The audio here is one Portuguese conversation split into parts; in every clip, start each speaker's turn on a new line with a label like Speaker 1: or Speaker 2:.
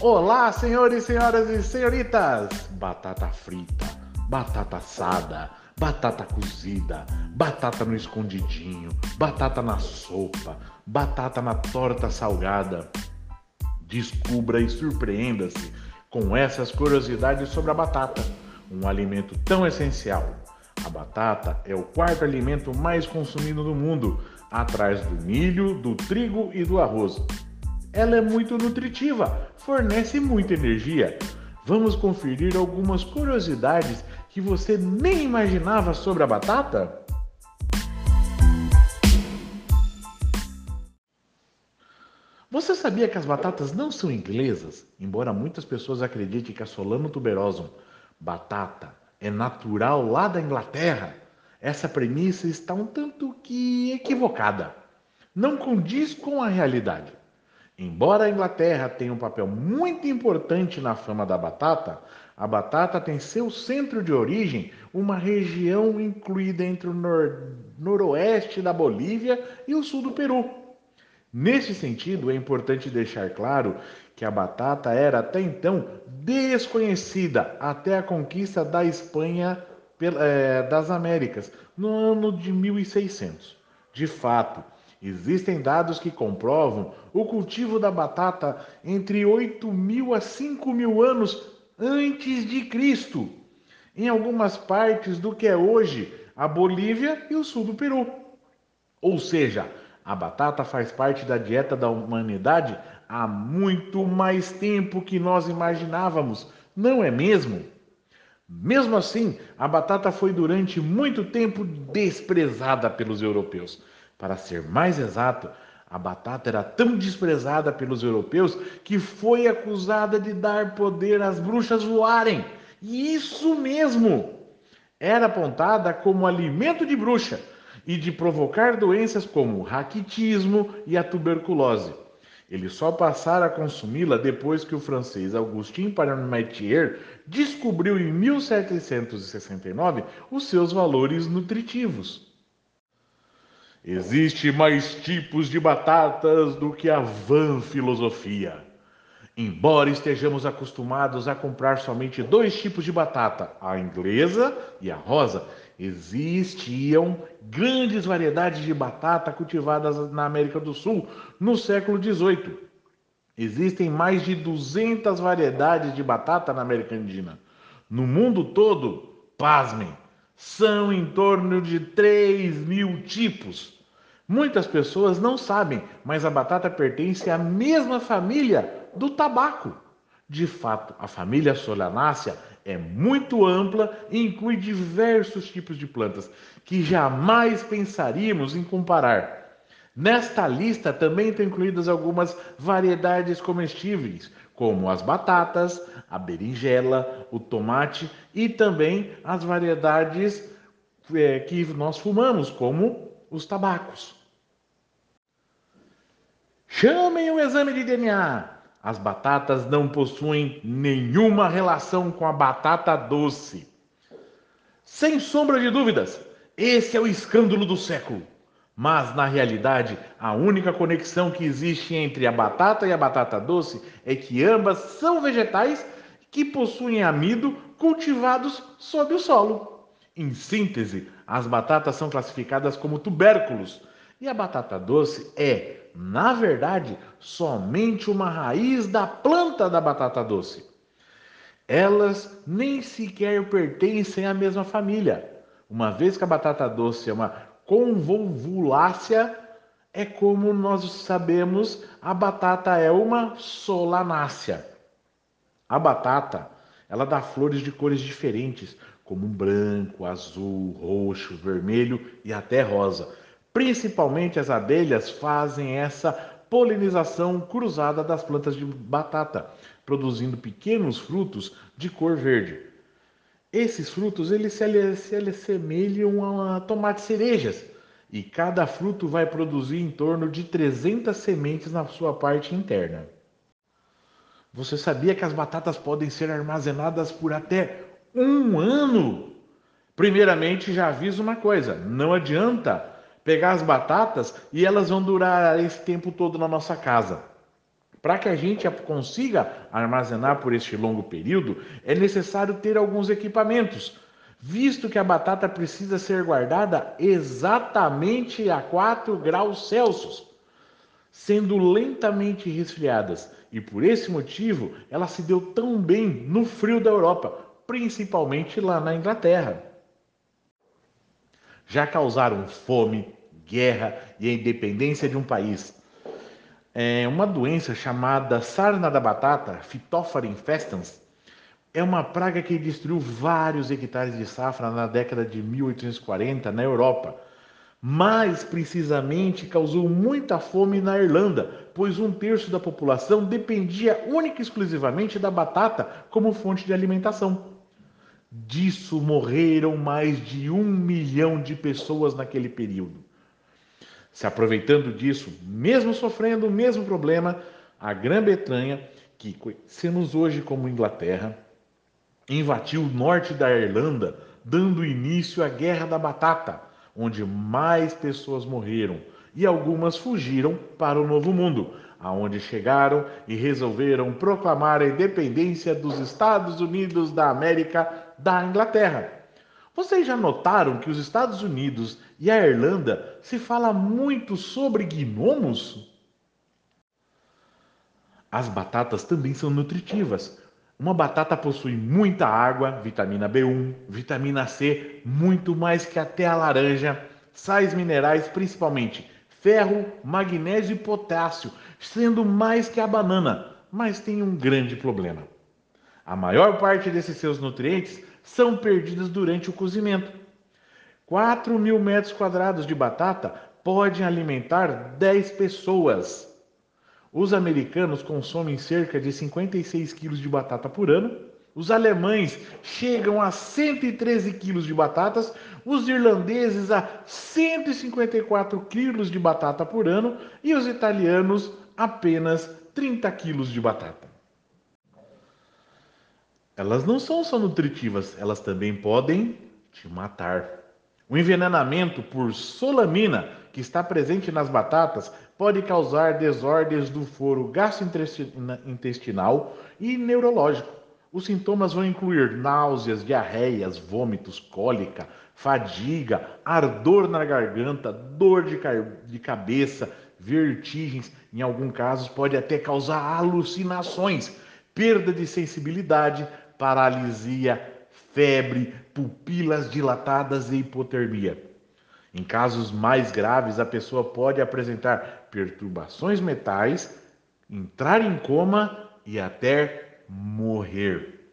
Speaker 1: Olá, senhores, senhoras e senhoritas! Batata frita, batata assada, batata cozida, batata no escondidinho, batata na sopa, batata na torta salgada. Descubra e surpreenda-se com essas curiosidades sobre a batata, um alimento tão essencial. A batata é o quarto alimento mais consumido no mundo, atrás do milho, do trigo e do arroz. Ela é muito nutritiva, fornece muita energia. Vamos conferir algumas curiosidades que você nem imaginava sobre a batata? Você sabia que as batatas não são inglesas? Embora muitas pessoas acreditem que a Solano tuberosum, batata, é natural lá da Inglaterra, essa premissa está um tanto que equivocada. Não condiz com a realidade. Embora a Inglaterra tenha um papel muito importante na fama da batata, a batata tem seu centro de origem uma região incluída entre o nor noroeste da Bolívia e o sul do Peru. Nesse sentido, é importante deixar claro que a batata era até então desconhecida até a conquista da Espanha é, das Américas no ano de 1600. De fato, Existem dados que comprovam o cultivo da batata entre 8 mil a 5 mil anos antes de Cristo, em algumas partes do que é hoje a Bolívia e o sul do Peru. Ou seja, a batata faz parte da dieta da humanidade há muito mais tempo que nós imaginávamos, não é mesmo? Mesmo assim, a batata foi durante muito tempo desprezada pelos europeus. Para ser mais exato, a batata era tão desprezada pelos europeus que foi acusada de dar poder às bruxas voarem. E isso mesmo! Era apontada como alimento de bruxa e de provocar doenças como o raquitismo e a tuberculose. Eles só passaram a consumi-la depois que o francês Augustin Parmentier descobriu em 1769 os seus valores nutritivos. Existe mais tipos de batatas do que a van filosofia. Embora estejamos acostumados a comprar somente dois tipos de batata, a inglesa e a rosa, existiam grandes variedades de batata cultivadas na América do Sul no século XVIII. Existem mais de 200 variedades de batata na América Andina. No mundo todo, pasmem, são em torno de 3 mil tipos. Muitas pessoas não sabem, mas a batata pertence à mesma família do tabaco. De fato, a família Solanácea é muito ampla e inclui diversos tipos de plantas que jamais pensaríamos em comparar. Nesta lista também estão incluídas algumas variedades comestíveis, como as batatas, a berinjela, o tomate e também as variedades é, que nós fumamos, como os tabacos. Chamem o exame de DNA. As batatas não possuem nenhuma relação com a batata doce. Sem sombra de dúvidas, esse é o escândalo do século. Mas, na realidade, a única conexão que existe entre a batata e a batata doce é que ambas são vegetais que possuem amido cultivados sob o solo. Em síntese, as batatas são classificadas como tubérculos e a batata doce é na verdade, somente uma raiz da planta da batata doce. Elas nem sequer pertencem à mesma família. Uma vez que a batata doce é uma convolvulácea, é como nós sabemos, a batata é uma solanácea. A batata, ela dá flores de cores diferentes, como branco, azul, roxo, vermelho e até rosa. Principalmente as abelhas fazem essa polinização cruzada das plantas de batata, produzindo pequenos frutos de cor verde. Esses frutos eles se, se assemelham a tomates cerejas e cada fruto vai produzir em torno de 300 sementes na sua parte interna. Você sabia que as batatas podem ser armazenadas por até um ano? Primeiramente, já aviso uma coisa: não adianta pegar as batatas e elas vão durar esse tempo todo na nossa casa. Para que a gente consiga armazenar por este longo período, é necessário ter alguns equipamentos, visto que a batata precisa ser guardada exatamente a 4 graus Celsius, sendo lentamente resfriadas, e por esse motivo ela se deu tão bem no frio da Europa, principalmente lá na Inglaterra. Já causaram fome, guerra e a independência de um país. É uma doença chamada sarna da batata, Phytophthora infestans, é uma praga que destruiu vários hectares de safra na década de 1840 na Europa. Mais precisamente, causou muita fome na Irlanda, pois um terço da população dependia única e exclusivamente da batata como fonte de alimentação. Disso morreram mais de um milhão de pessoas naquele período. Se aproveitando disso, mesmo sofrendo o mesmo problema, a Grã-Bretanha, que conhecemos hoje como Inglaterra, invadiu o norte da Irlanda, dando início à Guerra da Batata, onde mais pessoas morreram e algumas fugiram para o Novo Mundo, aonde chegaram e resolveram proclamar a independência dos Estados Unidos da América da Inglaterra. Vocês já notaram que os Estados Unidos e a Irlanda se fala muito sobre gnomos? As batatas também são nutritivas, uma batata possui muita água, vitamina B1, vitamina C, muito mais que até a laranja, sais minerais, principalmente ferro, magnésio e potássio, sendo mais que a banana, mas tem um grande problema. A maior parte desses seus nutrientes são perdidos durante o cozimento. 4 mil metros quadrados de batata podem alimentar 10 pessoas. Os americanos consomem cerca de 56 quilos de batata por ano. Os alemães chegam a 113 quilos de batatas. Os irlandeses a 154 quilos de batata por ano. E os italianos apenas 30 quilos de batata. Elas não são só nutritivas, elas também podem te matar. O envenenamento por solamina, que está presente nas batatas, pode causar desordens do foro gastrointestinal e neurológico. Os sintomas vão incluir náuseas, diarreias, vômitos, cólica, fadiga, ardor na garganta, dor de, de cabeça, vertigens, em alguns casos pode até causar alucinações, perda de sensibilidade, paralisia, febre, pupilas dilatadas e hipotermia. Em casos mais graves, a pessoa pode apresentar perturbações metais, entrar em coma e até morrer.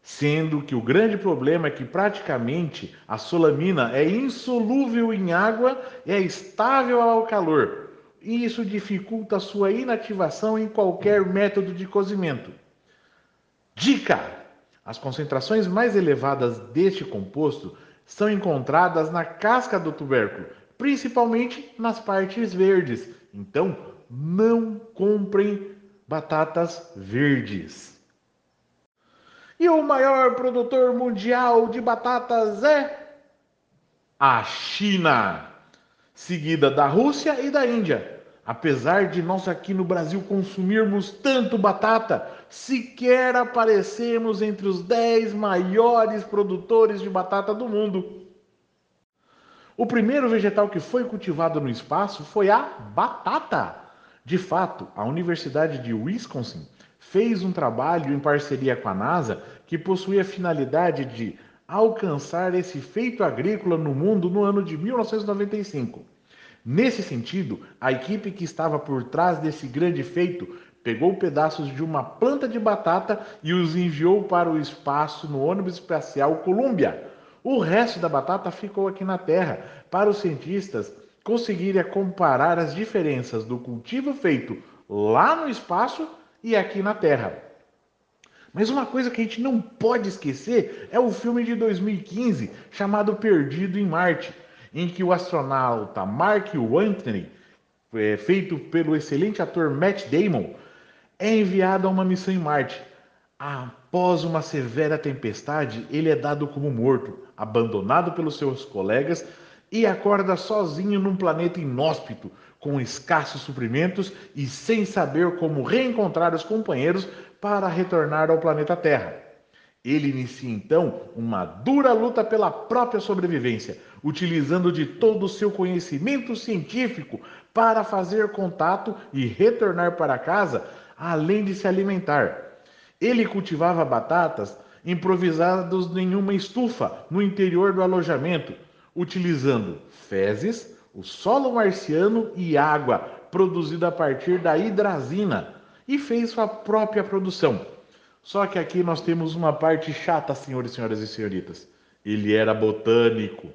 Speaker 1: Sendo que o grande problema é que praticamente a solamina é insolúvel em água e é estável ao calor. E isso dificulta sua inativação em qualquer método de cozimento. Dica: as concentrações mais elevadas deste composto são encontradas na casca do tubérculo, principalmente nas partes verdes. Então, não comprem batatas verdes. E o maior produtor mundial de batatas é a China, seguida da Rússia e da Índia. Apesar de nós aqui no Brasil consumirmos tanto batata, sequer aparecemos entre os 10 maiores produtores de batata do mundo. O primeiro vegetal que foi cultivado no espaço foi a batata. De fato, a Universidade de Wisconsin fez um trabalho em parceria com a NASA que possui a finalidade de alcançar esse feito agrícola no mundo no ano de 1995. Nesse sentido, a equipe que estava por trás desse grande feito pegou pedaços de uma planta de batata e os enviou para o espaço no ônibus espacial Columbia. O resto da batata ficou aqui na Terra, para os cientistas conseguirem comparar as diferenças do cultivo feito lá no espaço e aqui na Terra. Mas uma coisa que a gente não pode esquecer é o filme de 2015 chamado Perdido em Marte em que o astronauta Mark Antony, é, feito pelo excelente ator Matt Damon, é enviado a uma missão em Marte. Após uma severa tempestade, ele é dado como morto, abandonado pelos seus colegas e acorda sozinho num planeta inóspito, com escassos suprimentos e sem saber como reencontrar os companheiros para retornar ao planeta Terra. Ele inicia então uma dura luta pela própria sobrevivência, utilizando de todo o seu conhecimento científico para fazer contato e retornar para casa, além de se alimentar. Ele cultivava batatas improvisadas em uma estufa no interior do alojamento, utilizando fezes, o solo marciano e água produzida a partir da hidrazina e fez sua própria produção. Só que aqui nós temos uma parte chata, senhores, senhoras e senhoritas. Ele era botânico.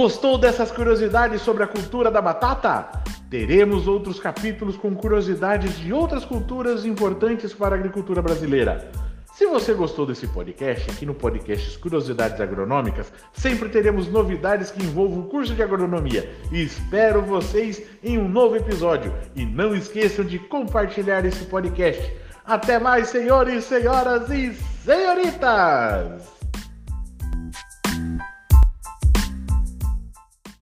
Speaker 1: Gostou dessas curiosidades sobre a cultura da batata? Teremos outros capítulos com curiosidades de outras culturas importantes para a agricultura brasileira. Se você gostou desse podcast, aqui no podcast Curiosidades Agronômicas, sempre teremos novidades que envolvam o curso de agronomia. E espero vocês em um novo episódio. E não esqueçam de compartilhar esse podcast. Até mais, senhores, senhoras e senhoritas!